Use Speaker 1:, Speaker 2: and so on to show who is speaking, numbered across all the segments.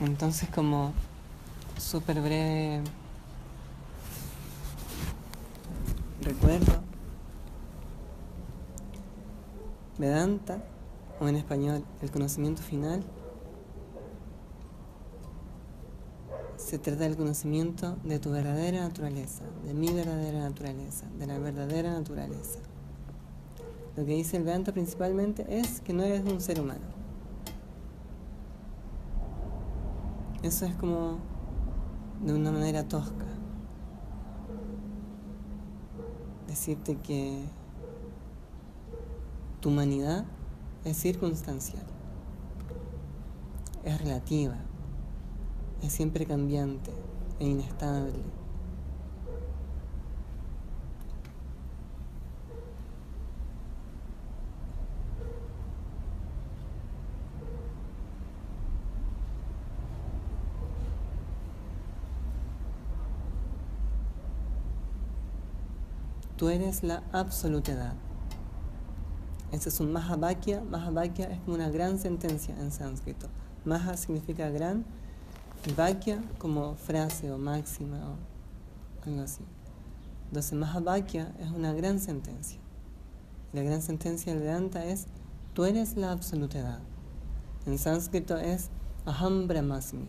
Speaker 1: Entonces como súper breve recuerdo, Vedanta, o en español el conocimiento final, se trata del conocimiento de tu verdadera naturaleza, de mi verdadera naturaleza, de la verdadera naturaleza. Lo que dice el Vedanta principalmente es que no eres un ser humano. Eso es como de una manera tosca. Decirte que tu humanidad es circunstancial, es relativa, es siempre cambiante e inestable. Tú eres la absolutidad. Ese es un Mahabhakya. Mahabhakya es como una gran sentencia en sánscrito. Maha significa gran y Vakya como frase o máxima o algo así. Entonces Mahabhakya es una gran sentencia. La gran sentencia del Vedanta es tú eres la absolutidad. En sánscrito es Aham Brahmasmi.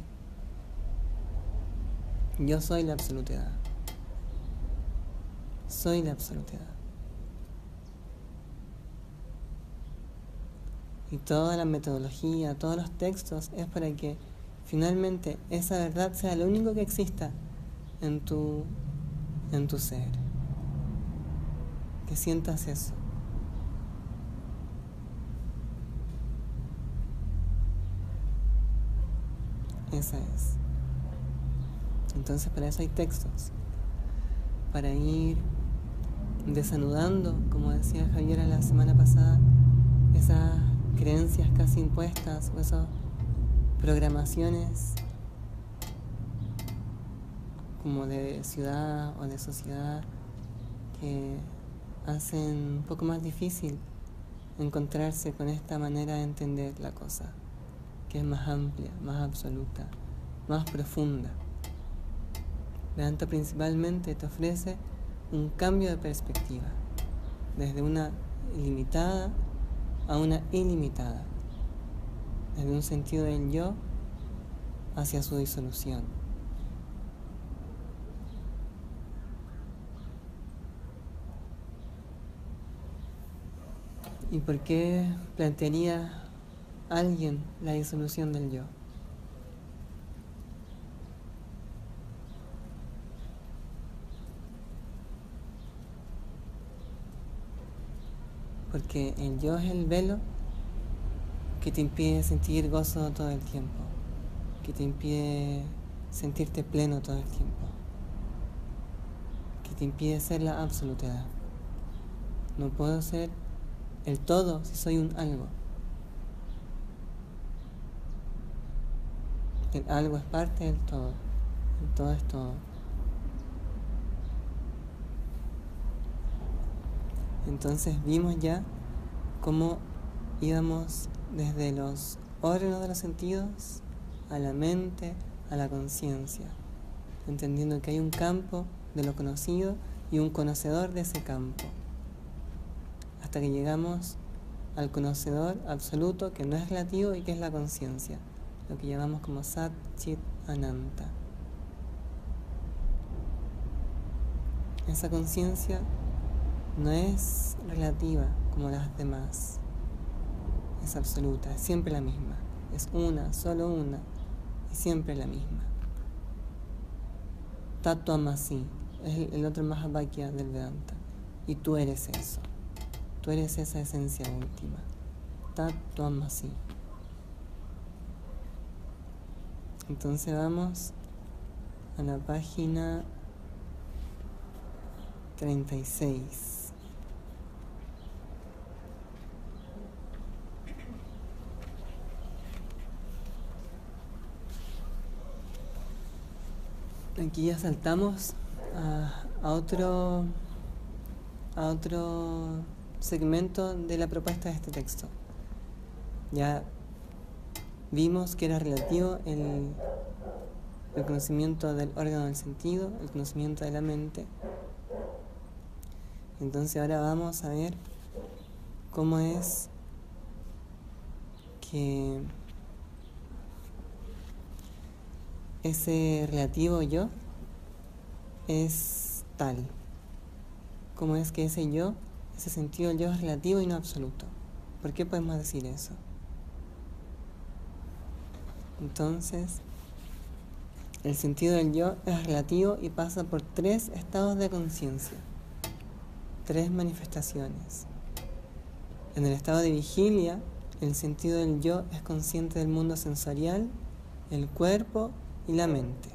Speaker 1: Yo soy la absolutidad soy la absolutidad. Y toda la metodología, todos los textos es para que finalmente esa verdad sea lo único que exista en tu, en tu ser. Que sientas eso. Esa es. Entonces para eso hay textos. Para ir desanudando, como decía Javier la semana pasada, esas creencias casi impuestas o esas programaciones como de ciudad o de sociedad que hacen un poco más difícil encontrarse con esta manera de entender la cosa, que es más amplia, más absoluta, más profunda. Vedanta principalmente te ofrece un cambio de perspectiva, desde una limitada a una ilimitada, desde un sentido del yo hacia su disolución. ¿Y por qué plantearía alguien la disolución del yo? Porque el yo es el velo que te impide sentir gozo todo el tiempo, que te impide sentirte pleno todo el tiempo, que te impide ser la absolutidad. No puedo ser el todo si soy un algo. El algo es parte del todo, el todo es todo. Entonces vimos ya cómo íbamos desde los órganos de los sentidos a la mente, a la conciencia, entendiendo que hay un campo de lo conocido y un conocedor de ese campo, hasta que llegamos al conocedor absoluto que no es relativo y que es la conciencia, lo que llamamos como Sat Chit Ananta. Esa conciencia no es relativa como las demás, es absoluta, es siempre la misma, es una, solo una, y siempre la misma. Tato Amasi es el otro Mahabhakya del Vedanta, y tú eres eso, tú eres esa esencia última. Tato Amasi. Entonces vamos a la página 36. Aquí ya saltamos a, otro a otro segmento de la propuesta de este texto. Ya vimos que era relativo el, el conocimiento del órgano del sentido, el conocimiento de la mente. Entonces ahora vamos a ver cómo es que ese relativo yo es tal. Cómo es que ese yo, ese sentido del yo es relativo y no absoluto. ¿Por qué podemos decir eso? Entonces, el sentido del yo es relativo y pasa por tres estados de conciencia, tres manifestaciones. En el estado de vigilia, el sentido del yo es consciente del mundo sensorial, el cuerpo y la mente.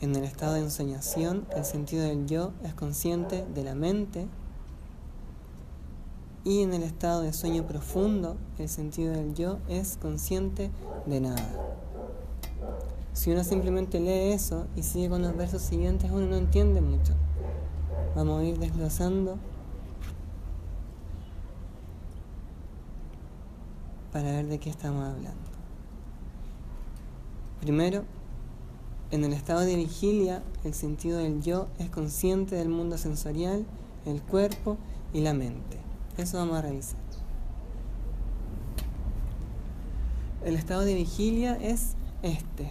Speaker 1: En el estado de ensoñación, el sentido del yo es consciente de la mente. Y en el estado de sueño profundo, el sentido del yo es consciente de nada. Si uno simplemente lee eso y sigue con los versos siguientes, uno no entiende mucho. Vamos a ir desglosando para ver de qué estamos hablando. Primero, en el estado de vigilia, el sentido del yo es consciente del mundo sensorial, el cuerpo y la mente. Eso vamos a revisar. El estado de vigilia es este,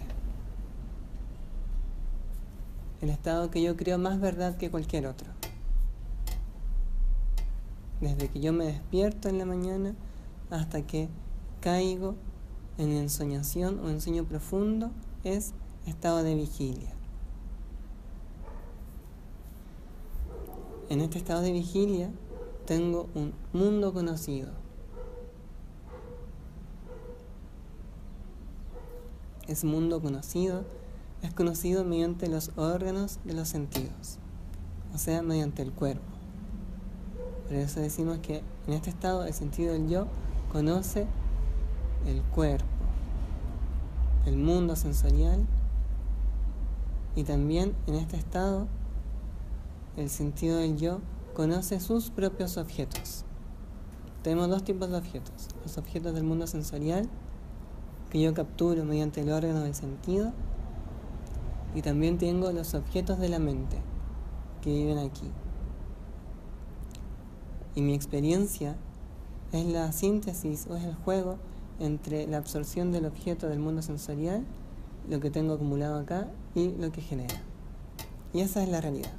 Speaker 1: el estado que yo creo más verdad que cualquier otro. Desde que yo me despierto en la mañana hasta que caigo en ensoñación o en sueño profundo es estado de vigilia. En este estado de vigilia tengo un mundo conocido. Ese mundo conocido es conocido mediante los órganos de los sentidos, o sea, mediante el cuerpo. Por eso decimos que en este estado el sentido del yo conoce el cuerpo, el mundo sensorial y también en este estado el sentido del yo conoce sus propios objetos. Tenemos dos tipos de objetos, los objetos del mundo sensorial que yo capturo mediante el órgano del sentido y también tengo los objetos de la mente que viven aquí. Y mi experiencia es la síntesis o es el juego entre la absorción del objeto del mundo sensorial, lo que tengo acumulado acá y lo que genera. Y esa es la realidad.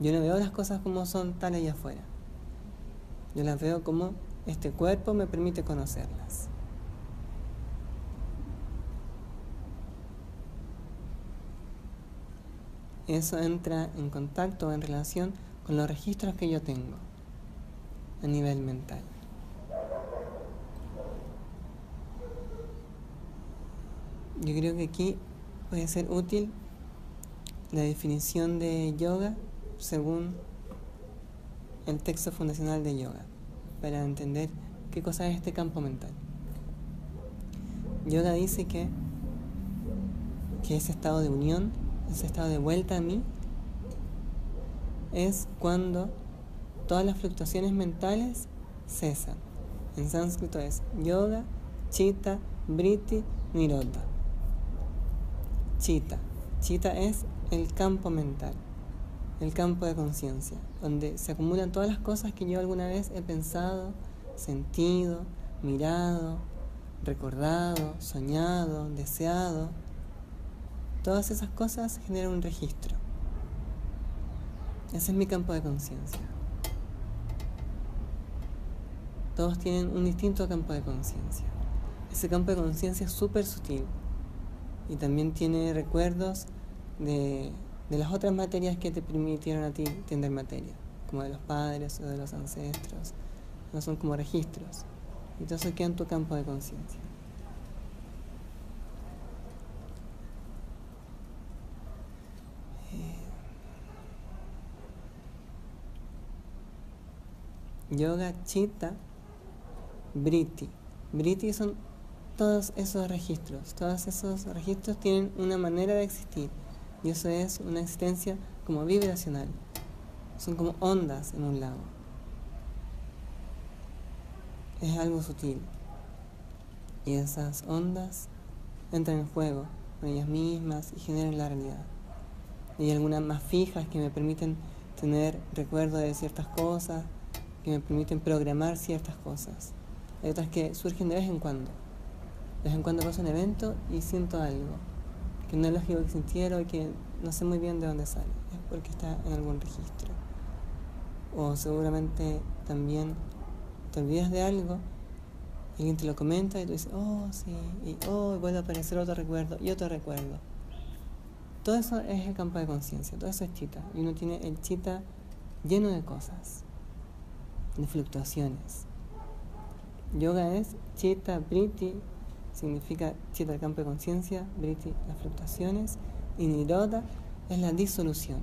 Speaker 1: Yo no veo las cosas como son tal allá afuera. Yo las veo como este cuerpo me permite conocerlas. eso entra en contacto en relación con los registros que yo tengo a nivel mental. Yo creo que aquí puede ser útil la definición de yoga según el texto fundacional de yoga para entender qué cosa es este campo mental. Yoga dice que, que ese estado de unión ese estado de vuelta a mí, es cuando todas las fluctuaciones mentales cesan. En sánscrito es yoga, chitta, briti, nirodha. Chitta. Chitta es el campo mental, el campo de conciencia, donde se acumulan todas las cosas que yo alguna vez he pensado, sentido, mirado, recordado, soñado, deseado Todas esas cosas generan un registro. Ese es mi campo de conciencia. Todos tienen un distinto campo de conciencia. Ese campo de conciencia es súper sutil y también tiene recuerdos de, de, las otras materias que te permitieron a ti entender materia, como de los padres o de los ancestros. No son como registros. Entonces queda en tu campo de conciencia. Yoga Chitta Briti. Briti son todos esos registros. Todos esos registros tienen una manera de existir. Y eso es una existencia como vibracional. Son como ondas en un lago. Es algo sutil. Y esas ondas entran en juego con ellas mismas y generan la realidad. Hay algunas más fijas que me permiten tener recuerdo de ciertas cosas, que me permiten programar ciertas cosas. Hay otras que surgen de vez en cuando. De vez en cuando pasa un evento y siento algo que no es lógico que sintiera y que no sé muy bien de dónde sale. Es porque está en algún registro. O seguramente también te olvidas de algo y alguien te lo comenta y tú dices, oh, sí, y oh, vuelve a aparecer otro recuerdo y otro recuerdo. Todo eso es el campo de conciencia, todo eso es chita. Y uno tiene el chita lleno de cosas, de fluctuaciones. Yoga es chita, briti, significa chita el campo de conciencia, briti las fluctuaciones, y niroda es la disolución.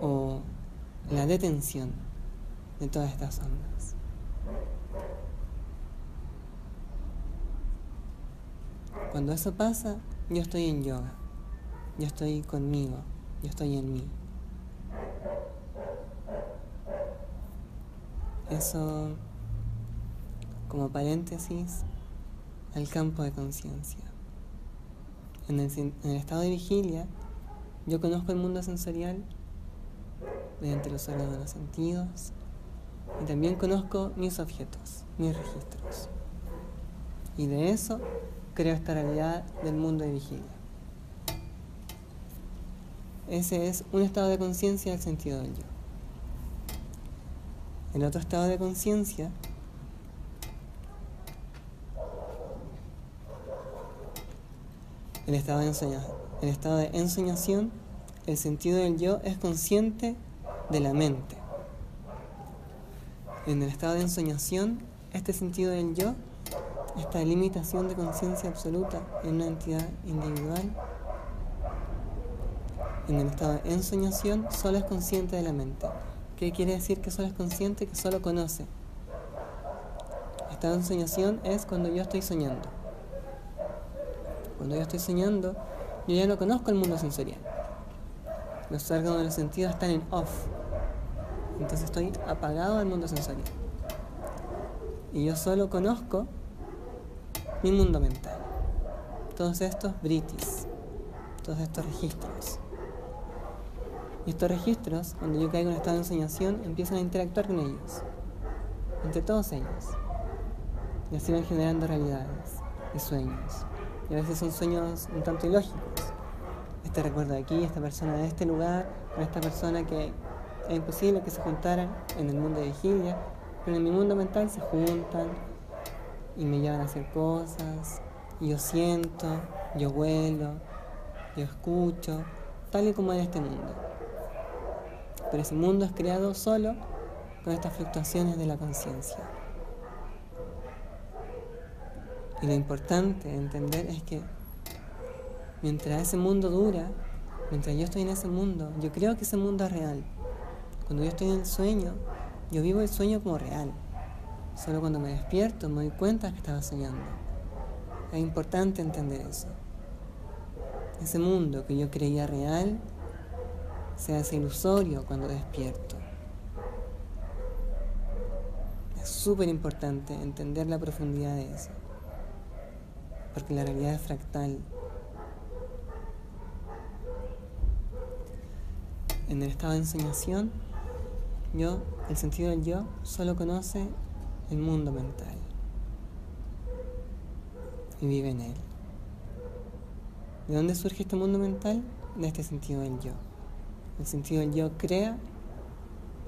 Speaker 1: O la detención de todas estas ondas. Cuando eso pasa, yo estoy en yoga, yo estoy conmigo, yo estoy en mí. Eso, como paréntesis, al campo de conciencia. En el, estado de vigilia, yo conozco el mundo sensorial mediante los órganos de los sentidos y también conozco mis objetos, mis registros. Y de eso creo esta realidad del mundo de vigilia. Ese es un estado de conciencia del sentido del yo. El otro estado de conciencia el estado de ensoñación. El estado de ensoñación, el sentido del yo es consciente de la mente. En el estado de ensoñación, este sentido del yo esta limitación de conciencia absoluta en una entidad individual, en el estado de ensoñación, solo es consciente de la mente. ¿Qué quiere decir que solo es consciente? Que solo conoce. Estado de ensoñación es cuando yo estoy soñando. Cuando yo estoy soñando, yo ya no conozco el mundo sensorial. Los órganos de los sentidos están en off. Entonces estoy apagado del mundo sensorial. Y yo solo conozco mi mundo mental. Todos estos britis, todos estos registros. Y estos registros, cuando yo caigo en estado de ensoñación, empiezan a interactuar con ellos, entre todos ellos. Y así van generando realidades y sueños. Y a veces son sueños un tanto ilógicos. Este recuerdo de aquí, esta persona de este lugar, con esta persona que es imposible que se juntaran en el mundo de vigilia, pero en mi mundo mental se juntan, y me llevan a hacer cosas, y yo siento, yo huelo, yo escucho, tal y como en este mundo. Pero ese mundo es creado solo con estas fluctuaciones de la conciencia. Y lo importante de entender es que mientras ese mundo dura, mientras yo estoy en ese mundo, yo creo que ese mundo es real. Cuando yo estoy en el sueño, yo vivo el sueño como real. Solo cuando me despierto me doy cuenta que estaba soñando. Es importante entender eso. Ese mundo que yo creía real se hace ilusorio cuando despierto. Es súper importante entender la profundidad de eso. Porque la realidad es fractal. En el estado de ensoñación, yo, el sentido del yo, solo conoce el mundo mental y vive en él. ¿De dónde surge este mundo mental? De este sentido del yo. El sentido del yo crea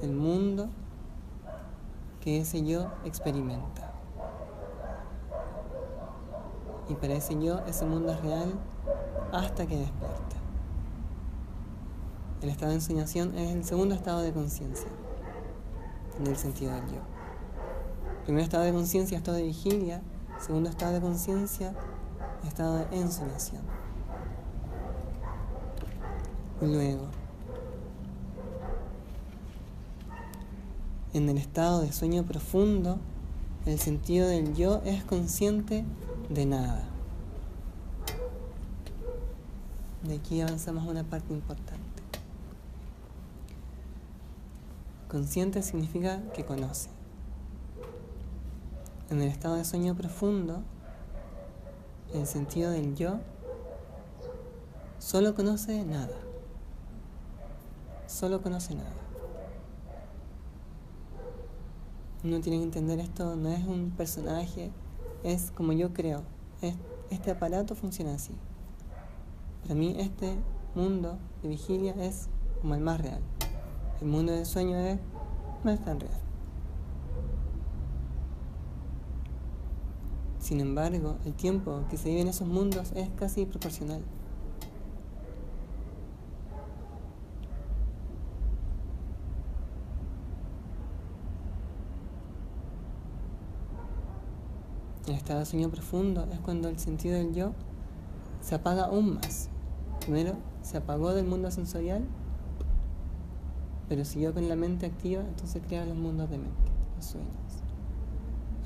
Speaker 1: el mundo que ese yo experimenta. Y para ese yo ese mundo es real hasta que despierta. El estado de ensoñación es el segundo estado de conciencia, en el sentido del yo. Primer estado de conciencia, estado de vigilia. Segundo estado de conciencia, estado de ensoñación. Luego, en el estado de sueño profundo, el sentido del yo es consciente de nada. De aquí avanzamos a una parte importante. Consciente significa que conoce en el estado de sueño profundo, el sentido del yo solo conoce nada. Solo conoce nada. Uno tiene que entender esto, no es un personaje, es como yo creo. este aparato funciona así. Para mí este mundo de vigilia es como el más real. El mundo del sueño es, no es tan real. Sin embargo, el tiempo que se vive en esos mundos es casi proporcional. Estado de sueño profundo es cuando el sentido del yo se apaga aún más. Primero se apagó del mundo sensorial, pero siguió con la mente activa, entonces crea los mundos de mente, los sueños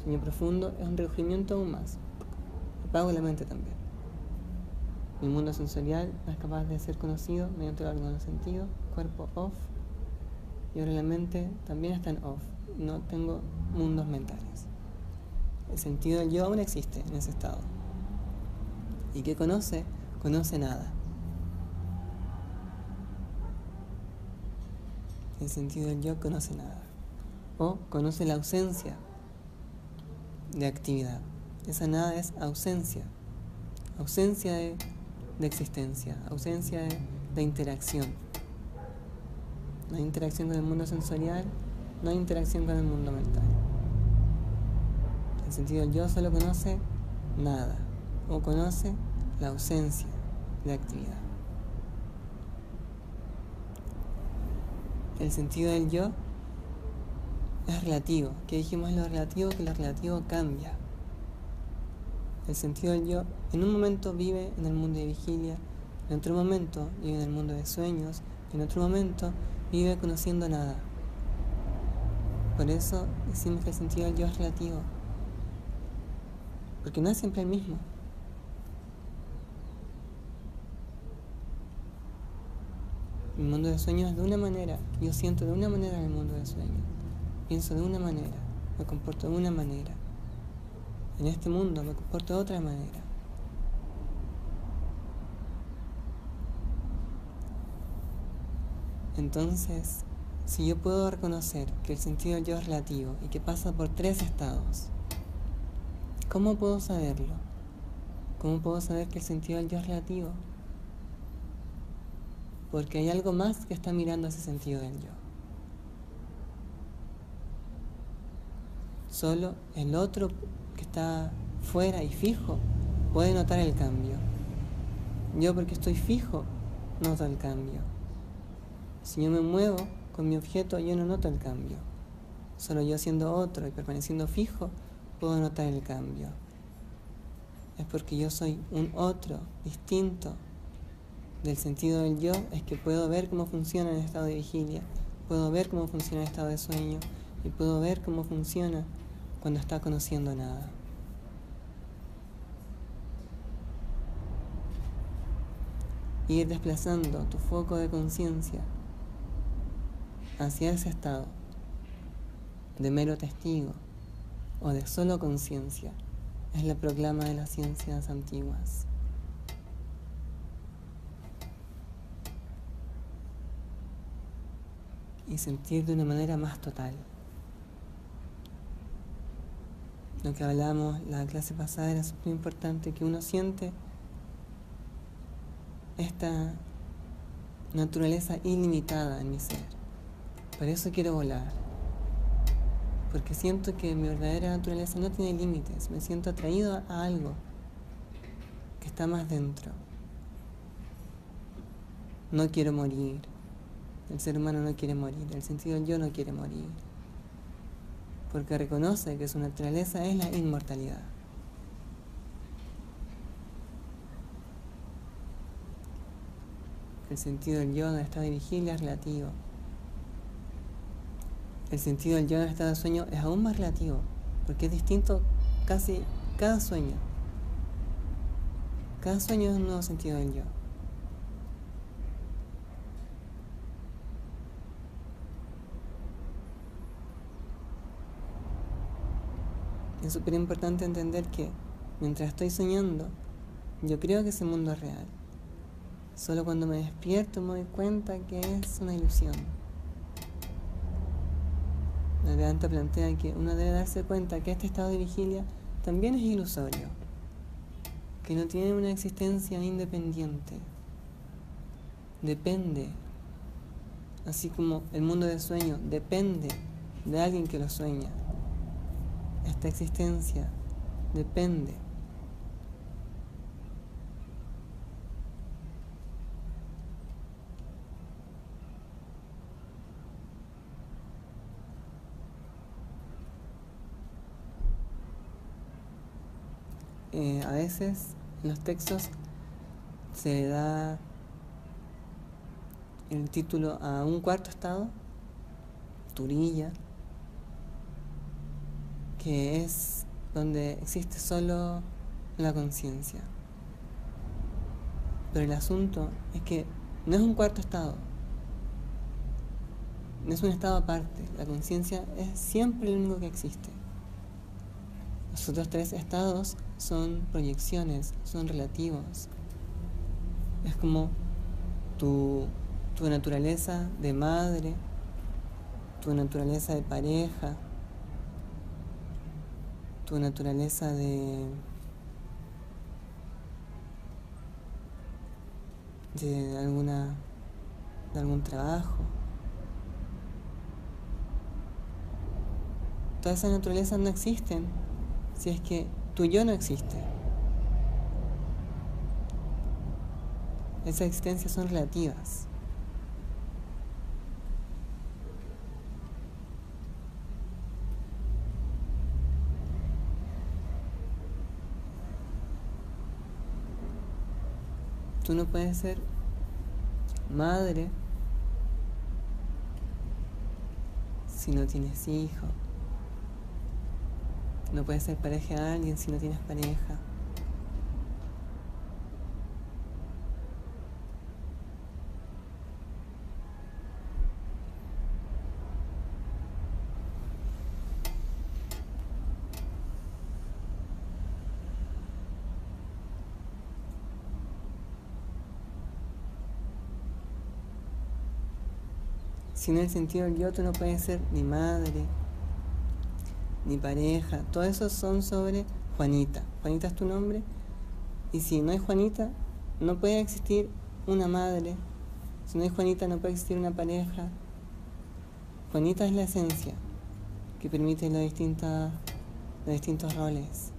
Speaker 1: sueño profundo es un recogimiento aún más. Apago la mente también. Mi mundo sensorial no es capaz de ser conocido mediante el órgano sentido, cuerpo off, y ahora la mente también está en off. No tengo mundos mentales. El sentido del yo aún existe en ese estado. ¿Y qué conoce? Conoce nada. El sentido del yo conoce nada. O conoce la ausencia de actividad. Esa nada es ausencia, ausencia de, existencia, ausencia de, interacción. No hay interacción con el mundo sensorial, no hay interacción con el mundo mental. El sentido del yo solo conoce nada o conoce la ausencia de actividad. El sentido del yo es relativo. ¿Qué dijimos lo relativo? Que lo relativo cambia. El sentido del yo en un momento vive en el mundo de vigilia, en otro momento vive en el mundo de sueños, en otro momento vive conociendo nada. Por eso decimos que el sentido del yo es relativo. Porque no es siempre el mismo. El mundo de sueños es de una manera, yo siento de una manera el mundo de sueños pienso de una manera, me comporto de una manera. En este mundo me comporto de otra manera. Entonces, si yo puedo reconocer que el sentido del yo es relativo y que pasa por tres estados, ¿cómo puedo saberlo? ¿Cómo puedo saber que el sentido del yo es relativo? Porque hay algo más que está mirando ese sentido del yo. Solo el otro que está fuera y fijo puede notar el cambio. Yo porque estoy fijo noto el cambio. Si yo me muevo con mi objeto yo no noto el cambio. Solo yo siendo otro y permaneciendo fijo puedo notar el cambio. Es porque yo soy un otro distinto del sentido del yo, es que puedo ver cómo funciona el estado de vigilia, puedo ver cómo funciona el estado de sueño y puedo ver cómo funciona cuando está conociendo nada. Ir desplazando tu foco de conciencia hacia ese estado de mero testigo o de solo conciencia es la proclama de las ciencias antiguas. Y sentir de una manera más total. lo que hablamos la clase pasada era súper importante, que uno siente esta naturaleza ilimitada en mi ser. Por eso quiero volar. Porque siento que mi verdadera naturaleza no tiene límites. Me siento atraído a algo que está más dentro. No quiero morir. El ser humano no quiere morir. El sentido del yo no quiere morir porque reconoce que su naturaleza es la inmortalidad. El sentido del yo en estado de vigilia es relativo. El sentido del yo en estado de sueño es aún más relativo, porque es distinto casi cada sueño. Cada sueño es un nuevo sentido del yo. es súper importante entender que mientras estoy soñando, yo creo que ese mundo es real. Solo cuando me despierto me doy cuenta que es una ilusión. La Vedanta plantea que uno debe darse cuenta que este estado de vigilia también es ilusorio, que no tiene una existencia independiente, depende, así como el mundo del sueño depende de alguien que lo sueña. Esta existencia depende Eh, a veces en los textos se le da el título a un cuarto estado, Turilla, que es donde existe solo la conciencia. Pero el asunto es que no es un cuarto estado, no es un estado aparte, la conciencia es siempre el único que existe. Los otros tres estados son proyecciones, son relativos. Es como tu, tu naturaleza de madre, tu naturaleza de pareja, tu naturaleza de, de alguna de algún trabajo. Todas esas naturalezas no existen si es que tu yo no existe. Esas existencias son relativas. Tú no puedes ser madre si no tienes hijos. No puedes ser pareja a alguien si no tienes pareja. Si no el sentido del yo, tú no puedes ser ni madre, ni pareja, todo eso son sobre Juanita. Juanita es tu nombre. Y si no hay Juanita, no puede existir una madre. Si no hay Juanita, no puede existir una pareja. Juanita es la esencia que permite los, distintos, los distintos roles.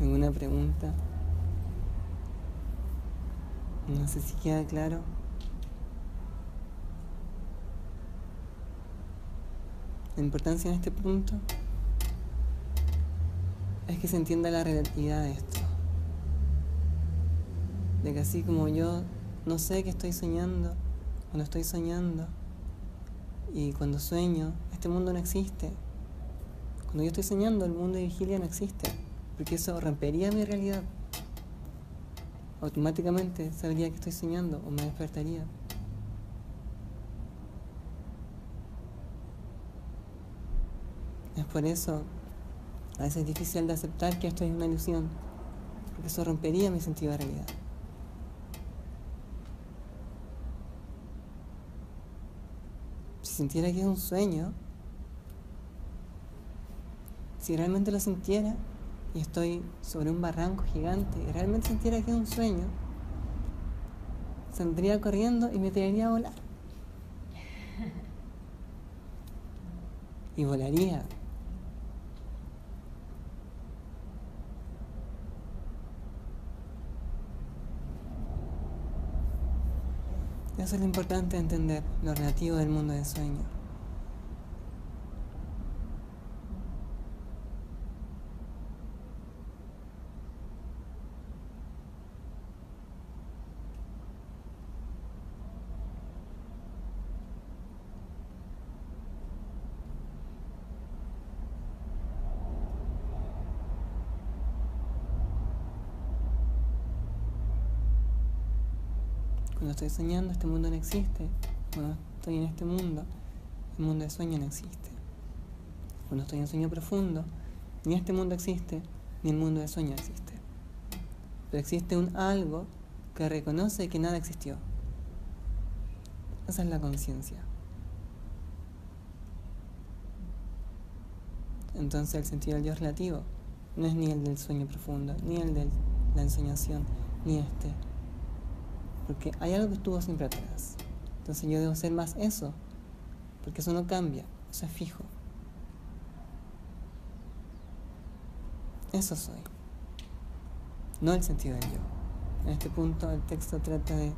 Speaker 1: ¿Alguna pregunta? No sé si queda claro. La importancia en este punto es que se entienda la relatividad de esto. De que así como yo no sé que estoy soñando, cuando estoy soñando, y cuando sueño, este mundo no existe. Cuando yo estoy soñando, el mundo de vigilia no existe, porque eso rompería mi realidad automáticamente sabría que estoy soñando o me despertaría. Es por eso a veces es difícil de aceptar que esto es una ilusión, porque eso rompería mi sentido de realidad. Si sintiera que es un sueño, si realmente lo sintiera, y estoy sobre un barranco gigante y realmente sintiera que es un sueño, saldría corriendo y me tiraría a volar. Y volaría. Eso es lo importante entender, lo relativo del mundo del sueño. Cuando estoy soñando, este mundo no existe. Cuando estoy en este mundo, el mundo de sueño no existe. Cuando estoy en sueño profundo, ni este mundo existe, ni el mundo de sueño existe. Pero existe un algo que reconoce que nada existió. Esa es la conciencia. Entonces el sentido del yo relativo no es ni el del sueño profundo, ni el de la ensoñación, ni este. Porque hay algo que estuvo siempre atrás. Entonces yo debo ser más eso, porque eso no cambia, eso es fijo. Eso soy, no el sentido del yo. En este punto el texto trata de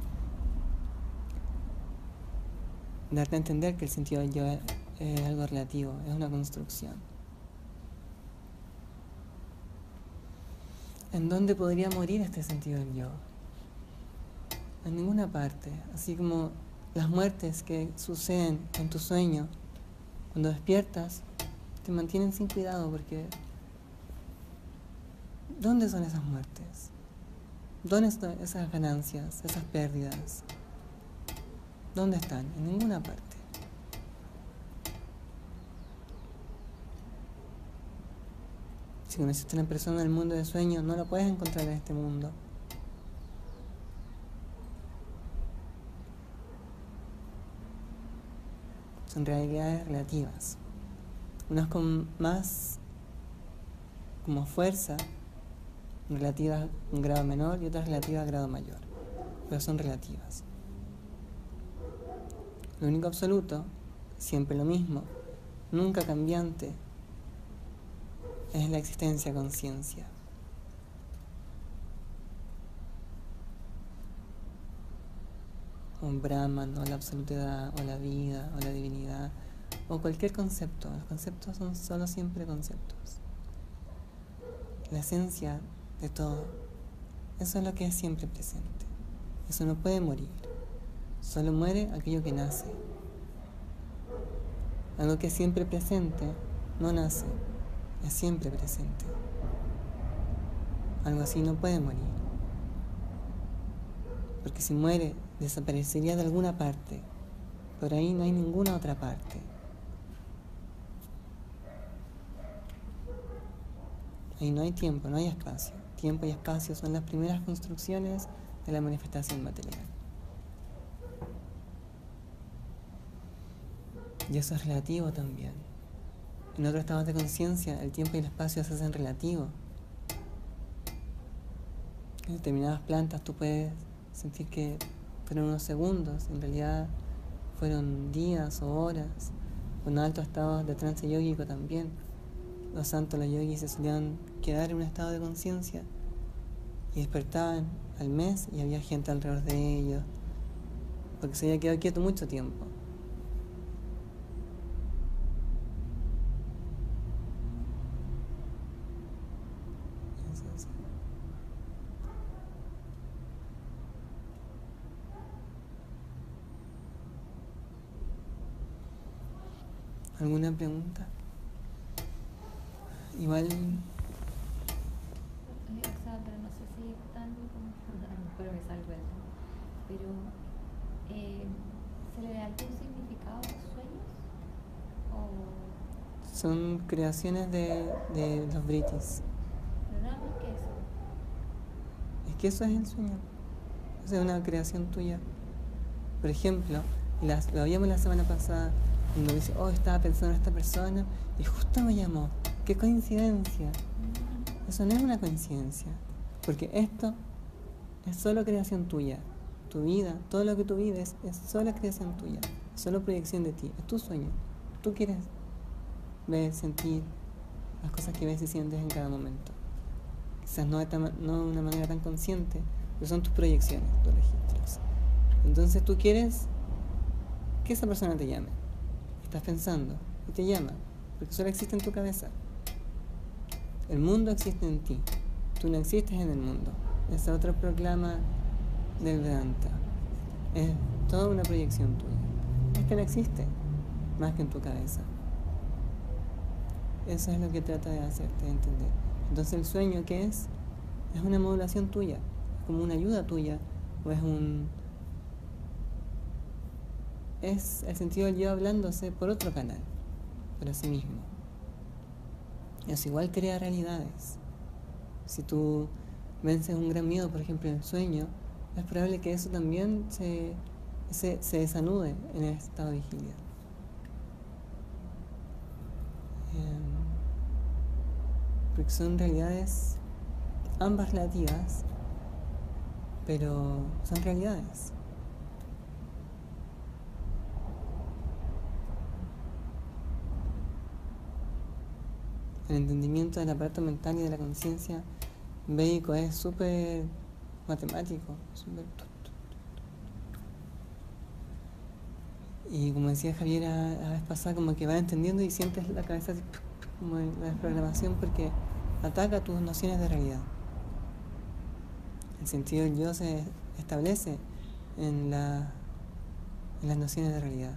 Speaker 1: darte a entender que el sentido del yo es algo relativo, es una construcción. ¿En dónde podría morir este sentido del yo? En ninguna parte. Así como las muertes que suceden en tu sueño, cuando despiertas, te mantienen sin cuidado porque ¿dónde son esas muertes? ¿Dónde están esas ganancias, esas pérdidas? ¿Dónde están? En ninguna parte. Si conociste una persona en el mundo de sueños, no la puedes encontrar en este mundo. Son realidades relativas. Unas con más como fuerza, relativas a un grado menor y otras relativas a grado mayor. Pero son relativas. Lo único absoluto, siempre lo mismo, nunca cambiante, es la existencia conciencia. Un Brahman, o la absolutidad, o la vida, o la divinidad, o cualquier concepto. Los conceptos son solo siempre conceptos. La esencia de todo, eso es lo que es siempre presente. Eso no puede morir. Solo muere aquello que nace. Algo que es siempre presente no nace, es siempre presente. Algo así no puede morir. Porque si muere, desaparecería de alguna parte. Por ahí no hay ninguna otra parte. Ahí no hay tiempo, no hay espacio. Tiempo y espacio son las primeras construcciones de la manifestación material. Y eso es relativo también. En otros estados de conciencia, el tiempo y el espacio se hacen relativos. En determinadas plantas tú puedes sentir que fueron unos segundos, en realidad fueron días o horas. Con altos estados de trance yógico también. Los santos, los yogis se solían quedar en un estado de conciencia y despertaban al mes y había gente alrededor de ellos, porque se había quedado quieto mucho tiempo. ¿Alguna pregunta? Igual...
Speaker 2: pero no sé si tan pero me salgo eso. Pero eh, ¿se le da algún significado a los sueños? ¿O
Speaker 1: Son creaciones de, de los britis.
Speaker 2: pero nada más que eso?
Speaker 1: Es que eso es el sueño. Esa es una creación tuya. Por ejemplo, las, lo vimos la semana pasada, cuando dice, oh, estaba pensando en esta persona y justo me llamó. ¡Qué coincidencia! Eso no es una coincidencia, porque esto es solo creación tuya. Tu vida, todo lo que tú vives es solo creación tuya, solo proyección de ti, es tu sueño. Tú quieres ver, sentir las cosas que ves y sientes en cada momento. Quizás no de, no de una manera tan consciente, pero son tus proyecciones, tus registros. Entonces tú quieres que esa persona te llame. Estás pensando y te llama, porque solo existe en tu cabeza. El mundo existe en ti, tú no existes en el mundo. Esa otra proclama del Vedanta. Es toda una proyección tuya. Es que no existe más que en tu cabeza. Eso es lo que trata de hacerte entender. Entonces el sueño, ¿qué es? Es una modulación tuya, como una ayuda tuya, o es un, es el sentido del yo hablándose por otro canal, por sí mismo. Eso igual crea realidades. Si tú vences un gran miedo, por ejemplo, en el sueño, es probable que eso también se, se, desanude en el estado de vigilia. Em, porque son realidades ambas relativas, pero son realidades. El entendimiento del aparato mental y de la conciencia védico es súper matemático, Y como decía Javier la vez pasada, como que va entendiendo y sientes la cabeza así, como la desprogramación porque ataca tus nociones de realidad. El sentido del yo se establece en, la, en las nociones de realidad.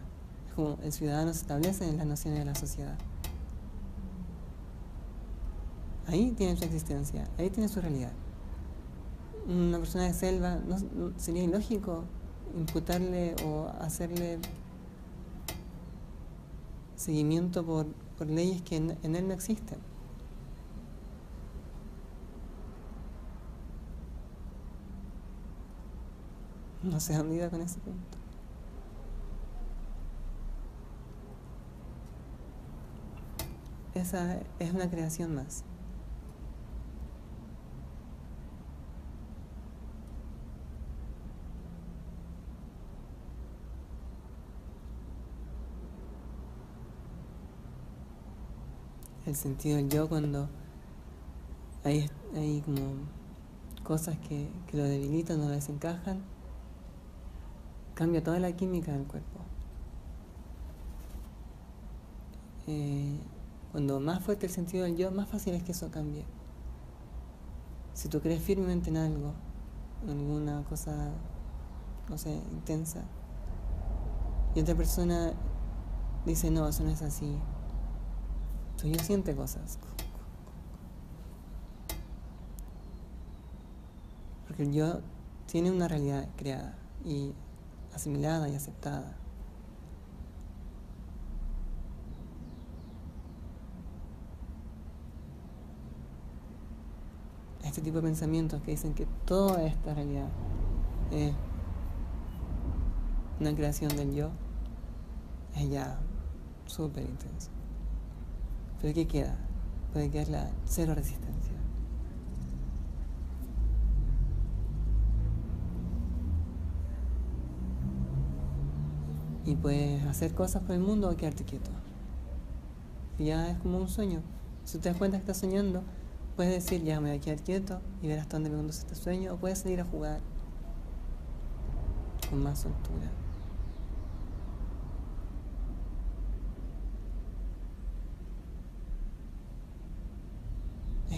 Speaker 1: Es como el ciudadano se establece en las nociones de la sociedad. Ahí tiene su existencia, ahí tiene su realidad. Una persona de selva, no, sería ilógico imputarle o hacerle seguimiento por, leyes que en, en, él no existen. No se han ido con ese punto. Esa es una creación más. El sentido del yo cuando hay, hay como cosas que, lo debilitan o lo desencajan, cambia toda la química del cuerpo. Eh, cuando más fuerte el sentido del yo, más fácil es que eso cambie. Si tú crees firmemente en algo, en alguna cosa, no sé, intensa, y otra persona dice, no, eso no es así, yo siente cosas. Porque el yo tiene una realidad creada y asimilada y aceptada. Este tipo de pensamientos que dicen que toda esta realidad es una creación del yo es ya súper intenso. Pero ¿qué queda? Puede quedar la cero resistencia. Y puedes hacer cosas por el mundo o quedarte quieto. Y ya es como un sueño. Si te das cuenta que estás soñando, puedes decir, ya me voy a quedar quieto y ver hasta dónde me conduce este sueño, o puedes salir a jugar con más soltura.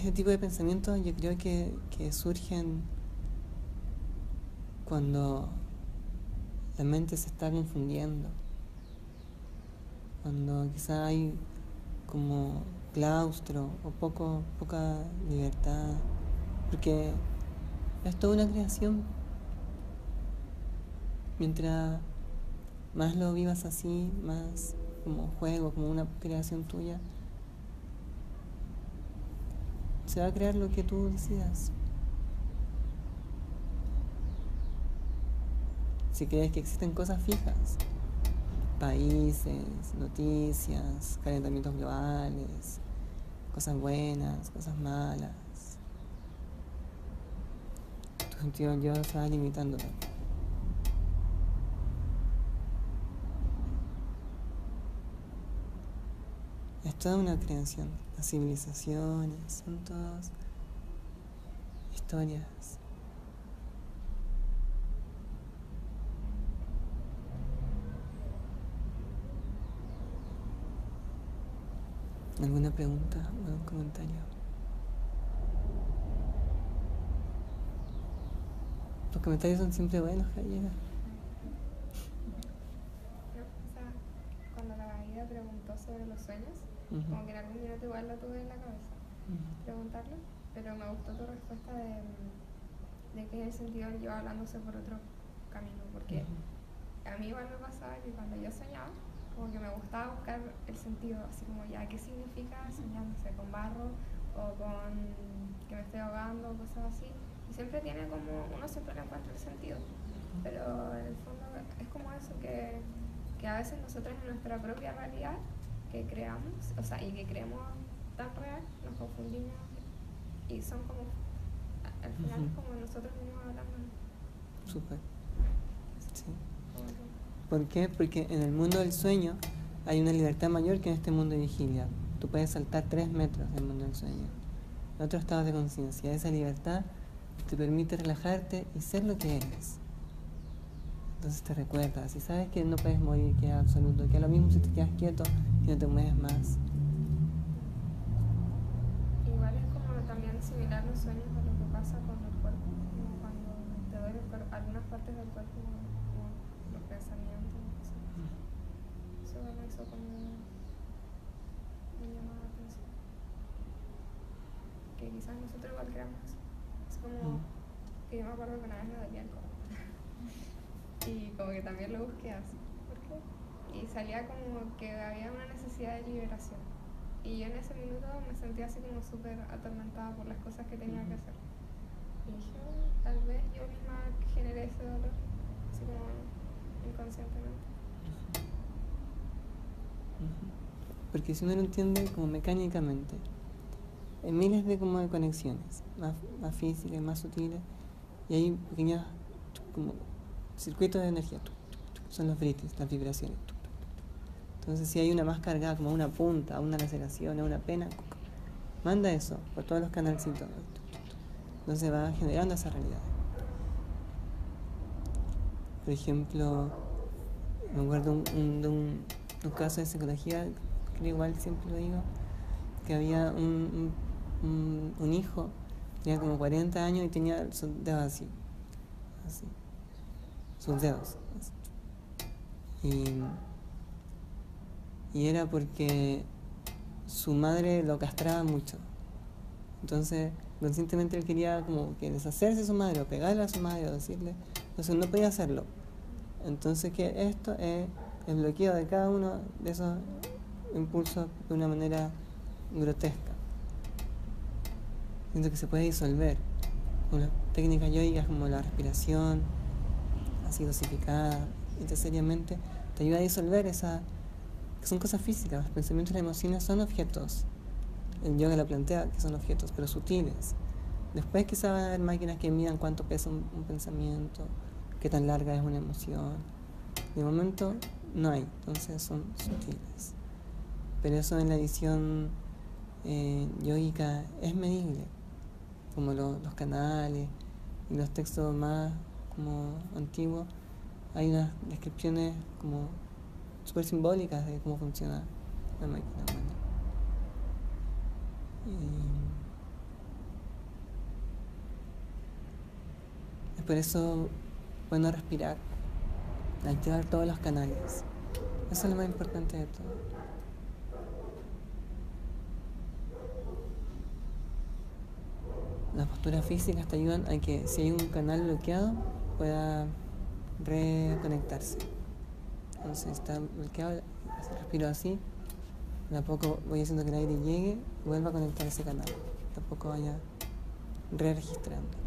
Speaker 1: Ese tipo de pensamientos yo creo que, surgen cuando la mente se está confundiendo, cuando quizá hay como claustro o poco, poca libertad, porque es toda una creación. Mientras más lo vivas así, más como juego, como una creación tuya, se va a crear lo que tú decidas. Si crees que existen cosas fijas, países, noticias, calentamientos globales, cosas buenas, cosas malas, tu sentido yo se va limitando también. Toda una creación. Las civilizaciones son todas historias. ¿Alguna pregunta o algún comentario? Los comentarios son siempre buenos, Javiera.
Speaker 3: Cuando la vida preguntó sobre los sueños, como que en algún minuto igual la tuve en la cabeza, preguntarle, pero me gustó tu respuesta de, de que es el sentido yo hablándose por otro camino, porque a mí igual me pasaba que cuando yo soñaba, como que me gustaba buscar el sentido, así como ya, ¿qué significa sé, con barro o con que me estoy ahogando, cosas así? Y siempre tiene como, uno siempre le encuentra el sentido, pero en el fondo es como eso que, que a veces nosotros en nuestra propia realidad que creamos, o sea, y que creemos tan real, nos confundimos y son como, al final es como nosotros mismos hablando.
Speaker 1: Súper. Sí. ¿Por qué? Porque en el mundo del sueño hay una libertad mayor que en este mundo de vigilia. Tú puedes saltar tres metros del mundo del sueño. En otro estado de conciencia. Esa libertad te permite relajarte y ser lo que eres. Entonces te recuerdas y sabes que no puedes morir, que es absoluto, que es lo mismo si te quedas quieto y no te mueves más.
Speaker 3: Igual es como también similar los sueños a lo que pasa con el cuerpo, como cuando te duele algunas partes del cuerpo, como, los pensamientos. Eso me hizo como me llamaba la atención. Que quizás nosotros igual creamos. Es como que yo me acuerdo que una vez me dolía el codo. y como que también lo busqué así. ¿Por qué? Y salía como que había una necesidad de liberación. Y yo en ese minuto me sentía así como súper atormentada por las cosas que tenía que hacer. Y dije, oh, tal vez yo misma generé ese dolor, así como inconscientemente.
Speaker 1: Porque si uno lo entiende como mecánicamente, en miles de, como de conexiones, más, más físicas, más sutiles, y hay pequeños como circuitos de energía, son los britis, las vibraciones. Entonces si hay una más cargada, como una punta, una laceración, una pena, manda eso por todos los canalcitos. Entonces va generando esa realidad. Por ejemplo, me acuerdo de un, caso de psicología, que igual siempre lo digo, que había un, un, hijo, tenía como 40 años y tenía sus dedos así, así, sus dedos. Y y era porque su madre lo castraba mucho. Entonces, conscientemente él quería como que deshacerse de su madre o pegarle a su madre o decirle, entonces no podía hacerlo. Entonces, que esto es el bloqueo de cada uno de esos impulsos de una manera grotesca. Siento que se puede disolver con las técnicas yoicas como la respiración, así dosificada, seriamente te ayuda a disolver esa son cosas físicas, los pensamientos y las emociones son objetos. El yoga lo plantea que son objetos, pero sutiles. Después quizá van a haber máquinas que midan cuánto pesa un, pensamiento, qué tan larga es una emoción. De momento no hay, entonces son sutiles. Pero eso en la edición eh, yogica es medible, como los canales y los textos más como antiguos. Hay unas descripciones como súper simbólicas de cómo funciona la máquina humana. es por eso bueno respirar, activar todos los canales. Eso es lo más importante de todo. Las posturas físicas te ayudan a que si hay un canal bloqueado pueda reconectarse. Entonces está bloqueado, respiro así, de a poco voy haciendo que el aire llegue vuelva a conectar ese canal. De a poco vaya re-registrando. ¿Alguna